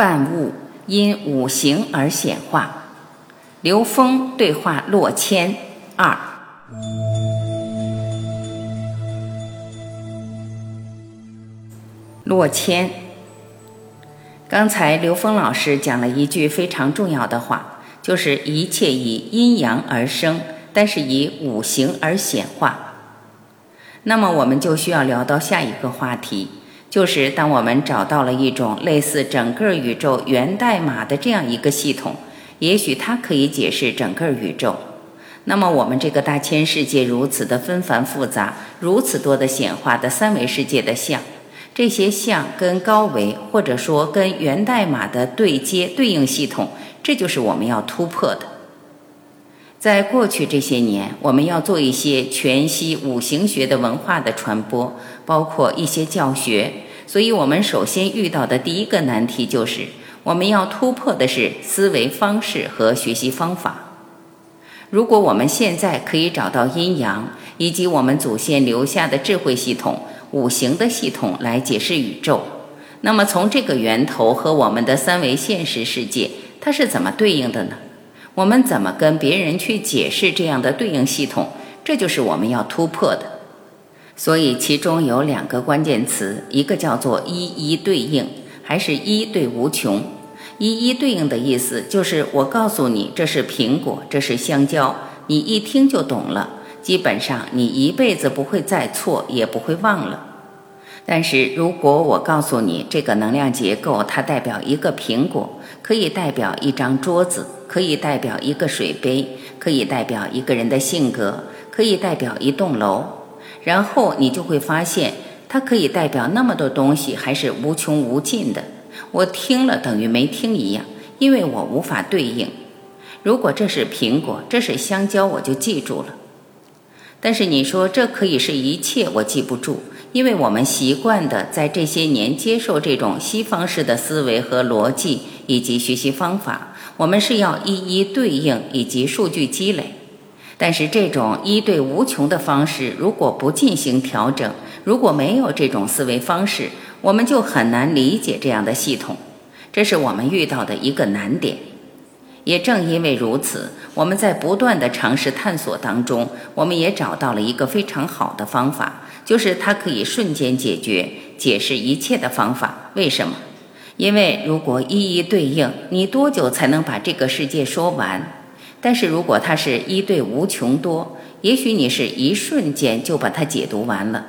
万物因五行而显化。刘峰对话洛谦二。洛谦，刚才刘峰老师讲了一句非常重要的话，就是一切以阴阳而生，但是以五行而显化。那么我们就需要聊到下一个话题。就是当我们找到了一种类似整个宇宙源代码的这样一个系统，也许它可以解释整个宇宙。那么我们这个大千世界如此的纷繁复杂，如此多的显化的三维世界的像，这些像跟高维或者说跟源代码的对接对应系统，这就是我们要突破的。在过去这些年，我们要做一些全息五行学的文化的传播，包括一些教学。所以，我们首先遇到的第一个难题就是，我们要突破的是思维方式和学习方法。如果我们现在可以找到阴阳以及我们祖先留下的智慧系统、五行的系统来解释宇宙，那么从这个源头和我们的三维现实世界，它是怎么对应的呢？我们怎么跟别人去解释这样的对应系统？这就是我们要突破的。所以其中有两个关键词，一个叫做一一对应，还是一对无穷。一一对应的意思就是我告诉你这是苹果，这是香蕉，你一听就懂了。基本上你一辈子不会再错，也不会忘了。但是如果我告诉你这个能量结构，它代表一个苹果，可以代表一张桌子，可以代表一个水杯，可以代表一个人的性格，可以代表一栋楼，然后你就会发现，它可以代表那么多东西，还是无穷无尽的。我听了等于没听一样，因为我无法对应。如果这是苹果，这是香蕉，我就记住了。但是你说这可以是一切，我记不住。因为我们习惯的在这些年接受这种西方式的思维和逻辑以及学习方法，我们是要一一对应以及数据积累。但是这种一对无穷的方式，如果不进行调整，如果没有这种思维方式，我们就很难理解这样的系统。这是我们遇到的一个难点。也正因为如此，我们在不断的尝试探索当中，我们也找到了一个非常好的方法。就是它可以瞬间解决、解释一切的方法。为什么？因为如果一一对应，你多久才能把这个世界说完？但是如果它是一对无穷多，也许你是一瞬间就把它解读完了。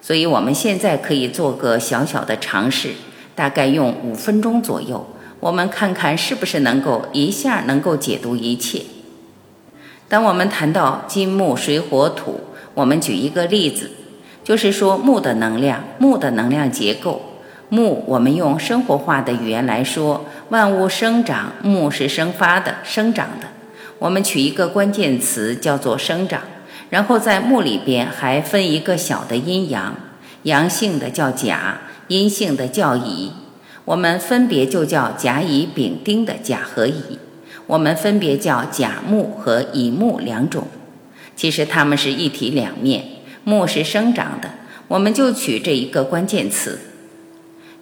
所以我们现在可以做个小小的尝试，大概用五分钟左右，我们看看是不是能够一下能够解读一切。当我们谈到金木水火土，我们举一个例子。就是说，木的能量，木的能量结构，木，我们用生活化的语言来说，万物生长，木是生发的、生长的。我们取一个关键词叫做生长，然后在木里边还分一个小的阴阳，阳性的叫甲，阴性的叫乙。我们分别就叫甲乙丙丁的甲和乙，我们分别叫甲木和乙木两种，其实它们是一体两面。木是生长的，我们就取这一个关键词。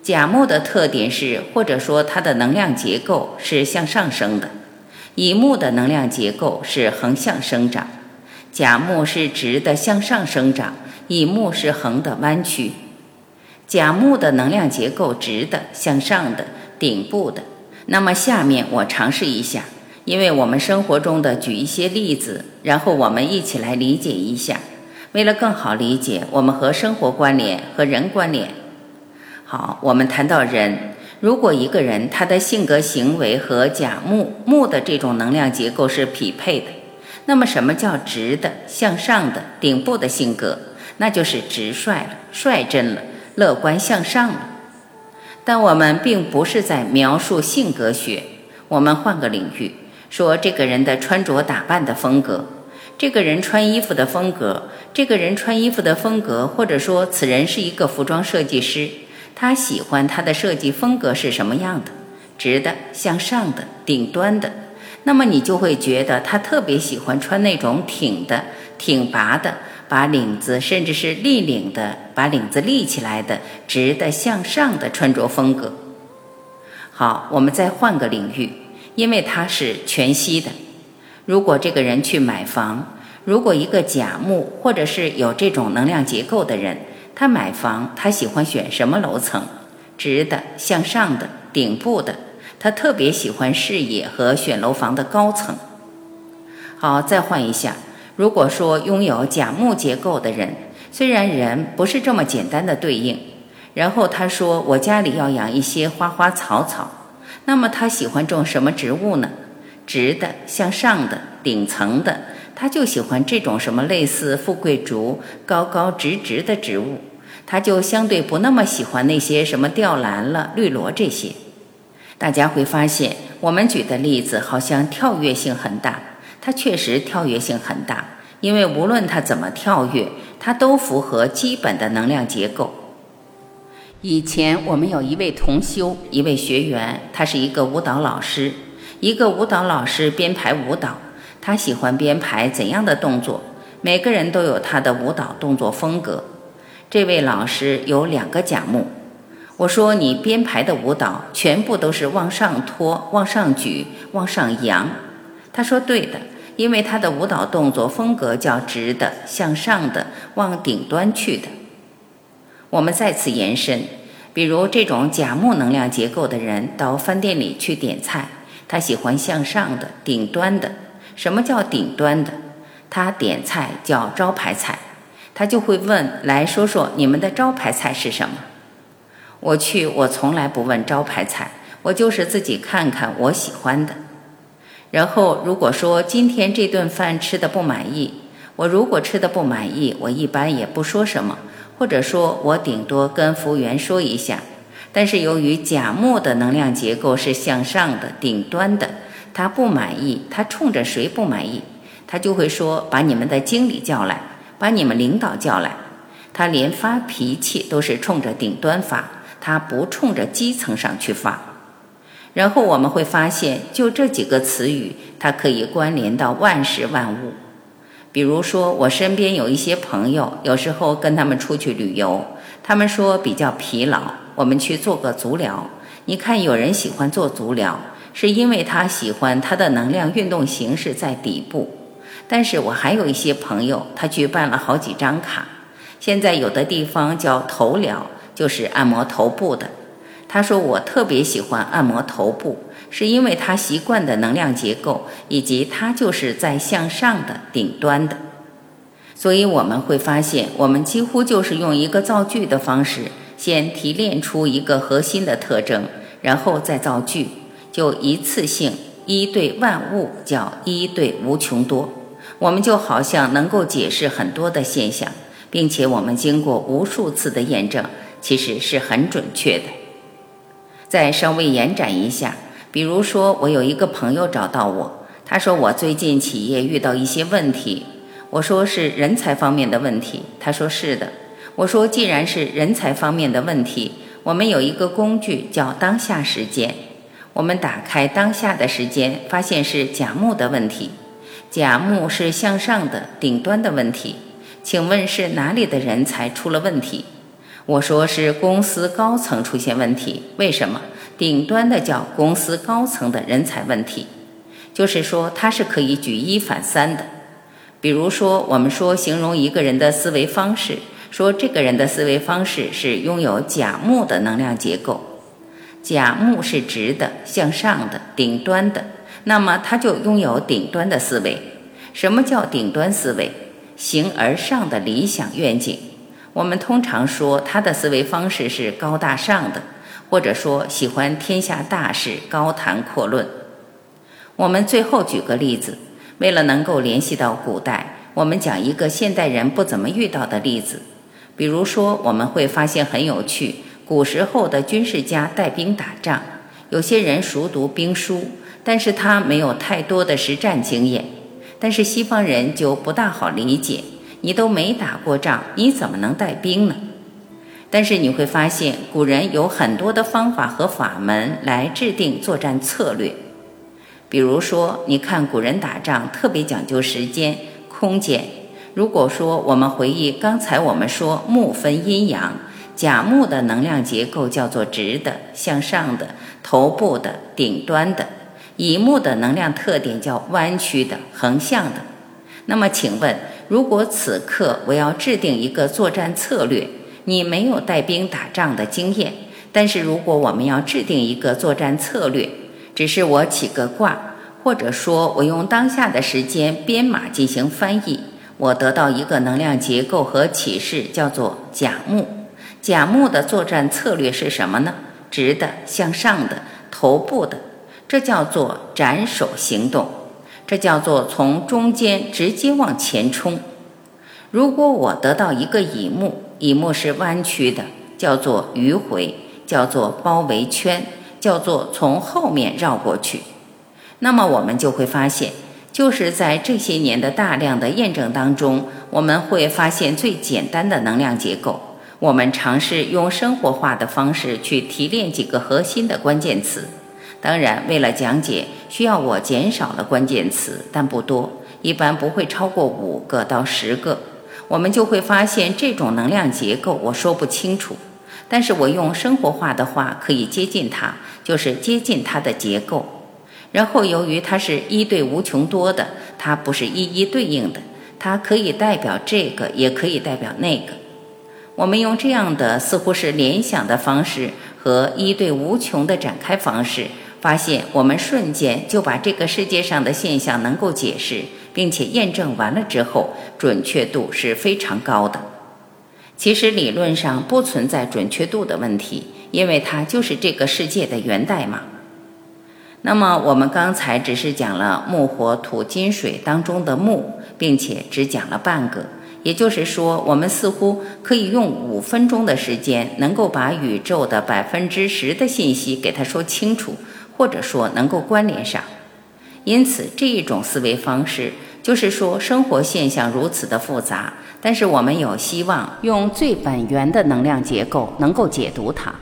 甲木的特点是，或者说它的能量结构是向上升的；乙木的能量结构是横向生长。甲木是直的向上生长，乙木是横的弯曲。甲木的能量结构直的向上的顶部的。那么下面我尝试一下，因为我们生活中的举一些例子，然后我们一起来理解一下。为了更好理解我们和生活关联和人关联，好，我们谈到人，如果一个人他的性格行为和甲木木的这种能量结构是匹配的，那么什么叫直的向上的顶部的性格？那就是直率了，率真了，乐观向上了。但我们并不是在描述性格学。我们换个领域，说这个人的穿着打扮的风格，这个人穿衣服的风格，这个人穿衣服的风格，或者说此人是一个服装设计师，他喜欢他的设计风格是什么样的？直的、向上的、顶端的。那么你就会觉得他特别喜欢穿那种挺的、挺拔的。把领子，甚至是立领的，把领子立起来的，直的向上的穿着风格。好，我们再换个领域，因为它是全息的。如果这个人去买房，如果一个甲木或者是有这种能量结构的人，他买房，他喜欢选什么楼层？直的、向上的、顶部的。他特别喜欢视野和选楼房的高层。好，再换一下。如果说拥有甲木结构的人，虽然人不是这么简单的对应，然后他说我家里要养一些花花草草，那么他喜欢种什么植物呢？直的、向上的、顶层的，他就喜欢这种什么类似富贵竹、高高直直的植物，他就相对不那么喜欢那些什么吊兰了、绿萝这些。大家会发现，我们举的例子好像跳跃性很大。它确实跳跃性很大，因为无论它怎么跳跃，它都符合基本的能量结构。以前我们有一位同修，一位学员，他是一个舞蹈老师，一个舞蹈老师编排舞蹈，他喜欢编排怎样的动作？每个人都有他的舞蹈动作风格。这位老师有两个甲木，我说你编排的舞蹈全部都是往上托、往上举、往上扬。他说：“对的，因为他的舞蹈动作风格叫直的、向上的、往顶端去的。我们再次延伸，比如这种甲木能量结构的人到饭店里去点菜，他喜欢向上的、顶端的。什么叫顶端的？他点菜叫招牌菜，他就会问：来说说你们的招牌菜是什么？我去，我从来不问招牌菜，我就是自己看看我喜欢的。”然后，如果说今天这顿饭吃的不满意，我如果吃的不满意，我一般也不说什么，或者说我顶多跟服务员说一下。但是由于甲木的能量结构是向上的、顶端的，他不满意，他冲着谁不满意，他就会说把你们的经理叫来，把你们领导叫来。他连发脾气都是冲着顶端发，他不冲着基层上去发。然后我们会发现，就这几个词语，它可以关联到万事万物。比如说，我身边有一些朋友，有时候跟他们出去旅游，他们说比较疲劳，我们去做个足疗。你看，有人喜欢做足疗，是因为他喜欢他的能量运动形式在底部。但是我还有一些朋友，他去办了好几张卡。现在有的地方叫头疗，就是按摩头部的。他说：“我特别喜欢按摩头部，是因为他习惯的能量结构，以及他就是在向上的顶端的。所以我们会发现，我们几乎就是用一个造句的方式，先提炼出一个核心的特征，然后再造句，就一次性一对万物，叫一对无穷多。我们就好像能够解释很多的现象，并且我们经过无数次的验证，其实是很准确的。”再稍微延展一下，比如说，我有一个朋友找到我，他说我最近企业遇到一些问题，我说是人才方面的问题，他说是的，我说既然是人才方面的问题，我们有一个工具叫当下时间，我们打开当下的时间，发现是甲木的问题，甲木是向上的顶端的问题，请问是哪里的人才出了问题？我说是公司高层出现问题，为什么？顶端的叫公司高层的人才问题，就是说它是可以举一反三的。比如说，我们说形容一个人的思维方式，说这个人的思维方式是拥有甲木的能量结构，甲木是直的、向上的、顶端的，那么他就拥有顶端的思维。什么叫顶端思维？形而上的理想愿景。我们通常说他的思维方式是高大上的，或者说喜欢天下大事，高谈阔论。我们最后举个例子，为了能够联系到古代，我们讲一个现代人不怎么遇到的例子。比如说，我们会发现很有趣，古时候的军事家带兵打仗，有些人熟读兵书，但是他没有太多的实战经验。但是西方人就不大好理解，你都没打过仗，你怎么能带兵呢？但是你会发现，古人有很多的方法和法门来制定作战策略。比如说，你看古人打仗特别讲究时间、空间。如果说我们回忆刚才我们说木分阴阳，甲木的能量结构叫做直的、向上的、头部的、顶端的；乙木的能量特点叫弯曲的、横向的。那么，请问，如果此刻我要制定一个作战策略，你没有带兵打仗的经验，但是如果我们要制定一个作战策略，只是我起个卦，或者说我用当下的时间编码进行翻译，我得到一个能量结构和启示，叫做甲木。甲木的作战策略是什么呢？直的、向上的、头部的，这叫做斩首行动，这叫做从中间直接往前冲。如果我得到一个乙木，乙木是弯曲的，叫做迂回，叫做包围圈。叫做从后面绕过去，那么我们就会发现，就是在这些年的大量的验证当中，我们会发现最简单的能量结构。我们尝试用生活化的方式去提炼几个核心的关键词。当然，为了讲解，需要我减少了关键词，但不多，一般不会超过五个到十个。我们就会发现这种能量结构，我说不清楚。但是我用生活化的话可以接近它，就是接近它的结构。然后由于它是一对无穷多的，它不是一一对应的，它可以代表这个，也可以代表那个。我们用这样的似乎是联想的方式和一对无穷的展开方式，发现我们瞬间就把这个世界上的现象能够解释，并且验证完了之后，准确度是非常高的。其实理论上不存在准确度的问题，因为它就是这个世界的源代码。那么我们刚才只是讲了木、火、土、金、水当中的木，并且只讲了半个，也就是说，我们似乎可以用五分钟的时间，能够把宇宙的百分之十的信息给它说清楚，或者说能够关联上。因此，这一种思维方式就是说，生活现象如此的复杂。但是我们有希望用最本源的能量结构能够解读它，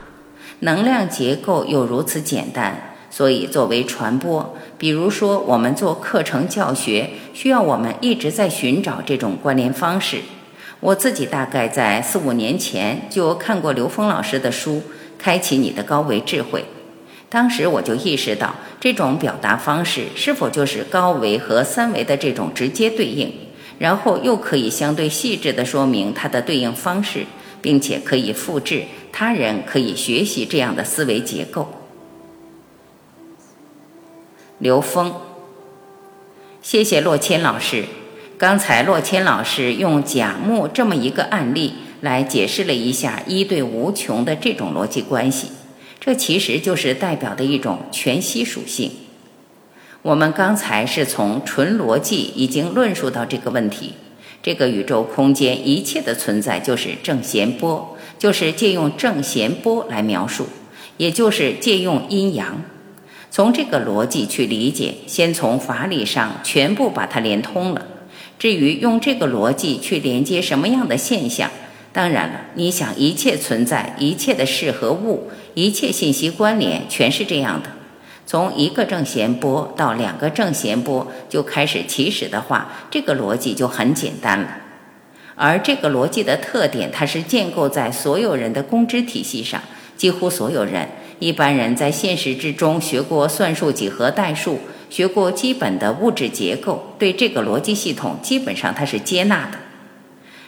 能量结构又如此简单，所以作为传播，比如说我们做课程教学，需要我们一直在寻找这种关联方式。我自己大概在四五年前就看过刘峰老师的书《开启你的高维智慧》，当时我就意识到，这种表达方式是否就是高维和三维的这种直接对应。然后又可以相对细致地说明它的对应方式，并且可以复制，他人可以学习这样的思维结构。刘峰，谢谢洛谦老师。刚才洛谦老师用甲木这么一个案例来解释了一下一对无穷的这种逻辑关系，这其实就是代表的一种全息属性。我们刚才是从纯逻辑已经论述到这个问题，这个宇宙空间一切的存在就是正弦波，就是借用正弦波来描述，也就是借用阴阳。从这个逻辑去理解，先从法理上全部把它连通了。至于用这个逻辑去连接什么样的现象，当然了，你想一切存在，一切的事和物，一切信息关联，全是这样的。从一个正弦波到两个正弦波就开始起始的话，这个逻辑就很简单了。而这个逻辑的特点，它是建构在所有人的公知体系上。几乎所有人，一般人在现实之中学过算术、几何、代数，学过基本的物质结构，对这个逻辑系统基本上它是接纳的。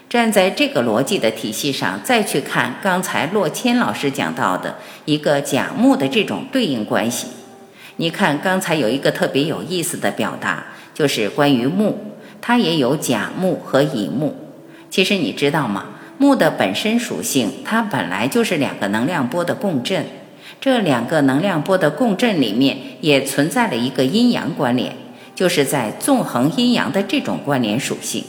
站在这个逻辑的体系上，再去看刚才洛谦老师讲到的一个甲木的这种对应关系。你看，刚才有一个特别有意思的表达，就是关于木，它也有甲木和乙木。其实你知道吗？木的本身属性，它本来就是两个能量波的共振。这两个能量波的共振里面，也存在了一个阴阳关联，就是在纵横阴阳的这种关联属性。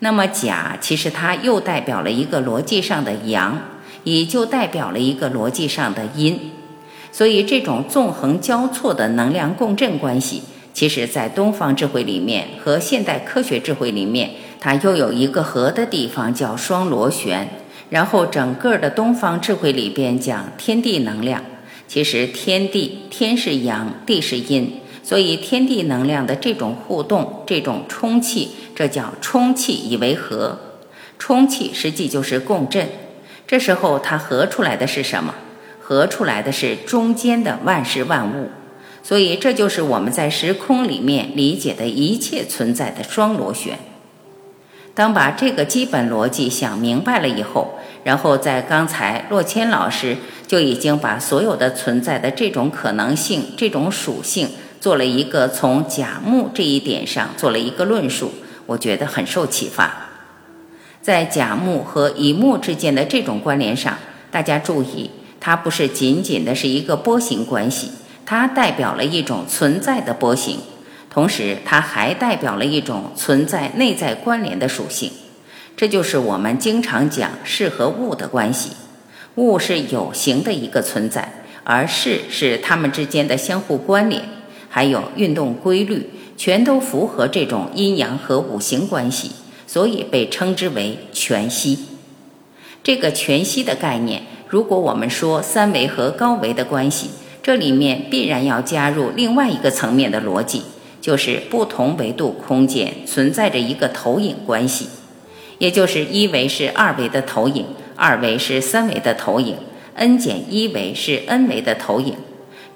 那么甲，其实它又代表了一个逻辑上的阳，乙就代表了一个逻辑上的阴。所以，这种纵横交错的能量共振关系，其实在东方智慧里面和现代科学智慧里面，它又有一个合的地方，叫双螺旋。然后，整个的东方智慧里边讲天地能量，其实天地天是阳，地是阴，所以天地能量的这种互动，这种充气，这叫充气以为和。充气实际就是共振，这时候它合出来的是什么？合出来的是中间的万事万物，所以这就是我们在时空里面理解的一切存在的双螺旋。当把这个基本逻辑想明白了以后，然后在刚才洛谦老师就已经把所有的存在的这种可能性、这种属性做了一个从甲木这一点上做了一个论述，我觉得很受启发。在甲木和乙木之间的这种关联上，大家注意。它不是仅仅的是一个波形关系，它代表了一种存在的波形，同时它还代表了一种存在内在关联的属性。这就是我们经常讲事和物的关系。物是有形的一个存在，而事是它们之间的相互关联，还有运动规律，全都符合这种阴阳和五行关系，所以被称之为全息。这个全息的概念。如果我们说三维和高维的关系，这里面必然要加入另外一个层面的逻辑，就是不同维度空间存在着一个投影关系，也就是一维是二维的投影，二维是三维的投影，n 减一维是 n 维的投影。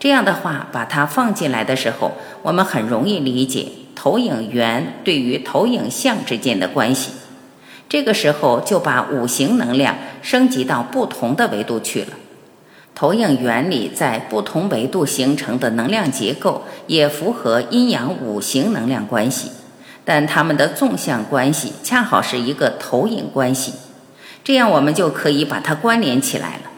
这样的话，把它放进来的时候，我们很容易理解投影源对于投影像之间的关系。这个时候就把五行能量升级到不同的维度去了。投影原理在不同维度形成的能量结构也符合阴阳五行能量关系，但它们的纵向关系恰好是一个投影关系，这样我们就可以把它关联起来了。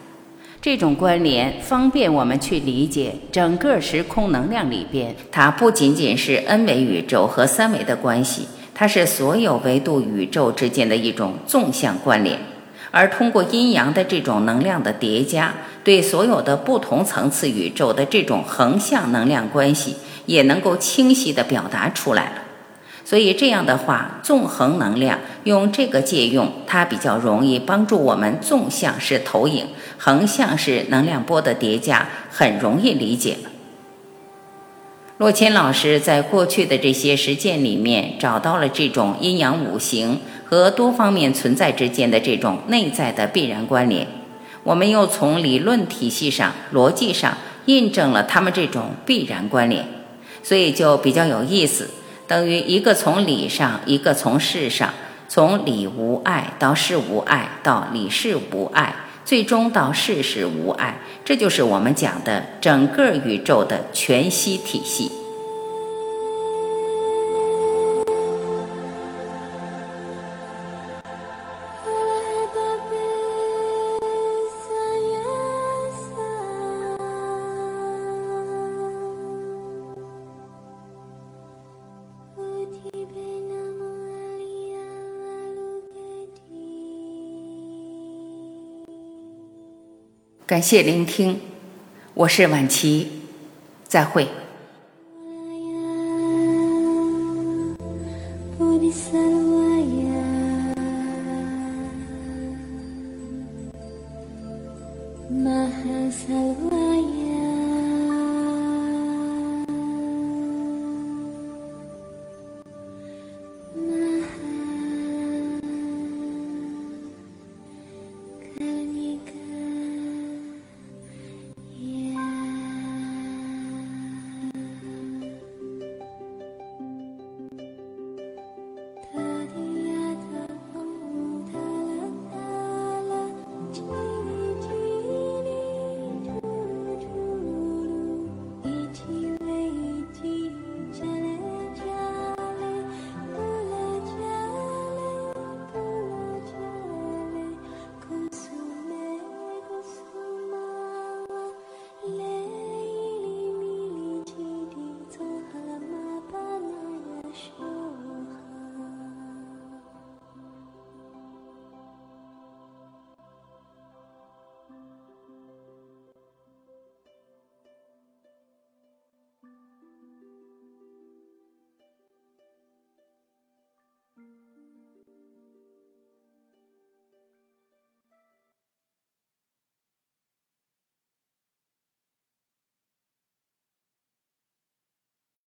这种关联方便我们去理解整个时空能量里边，它不仅仅是 n 维宇宙和三维的关系。它是所有维度宇宙之间的一种纵向关联，而通过阴阳的这种能量的叠加，对所有的不同层次宇宙的这种横向能量关系，也能够清晰地表达出来了。所以这样的话，纵横能量用这个借用，它比较容易帮助我们纵向是投影，横向是能量波的叠加，很容易理解了。洛谦老师在过去的这些实践里面找到了这种阴阳五行和多方面存在之间的这种内在的必然关联。我们又从理论体系上、逻辑上印证了他们这种必然关联，所以就比较有意思。等于一个从理上，一个从事上，从理无碍到事无碍，到理事无碍。最终到事事无碍，这就是我们讲的整个宇宙的全息体系。感谢聆听，我是晚琪，再会。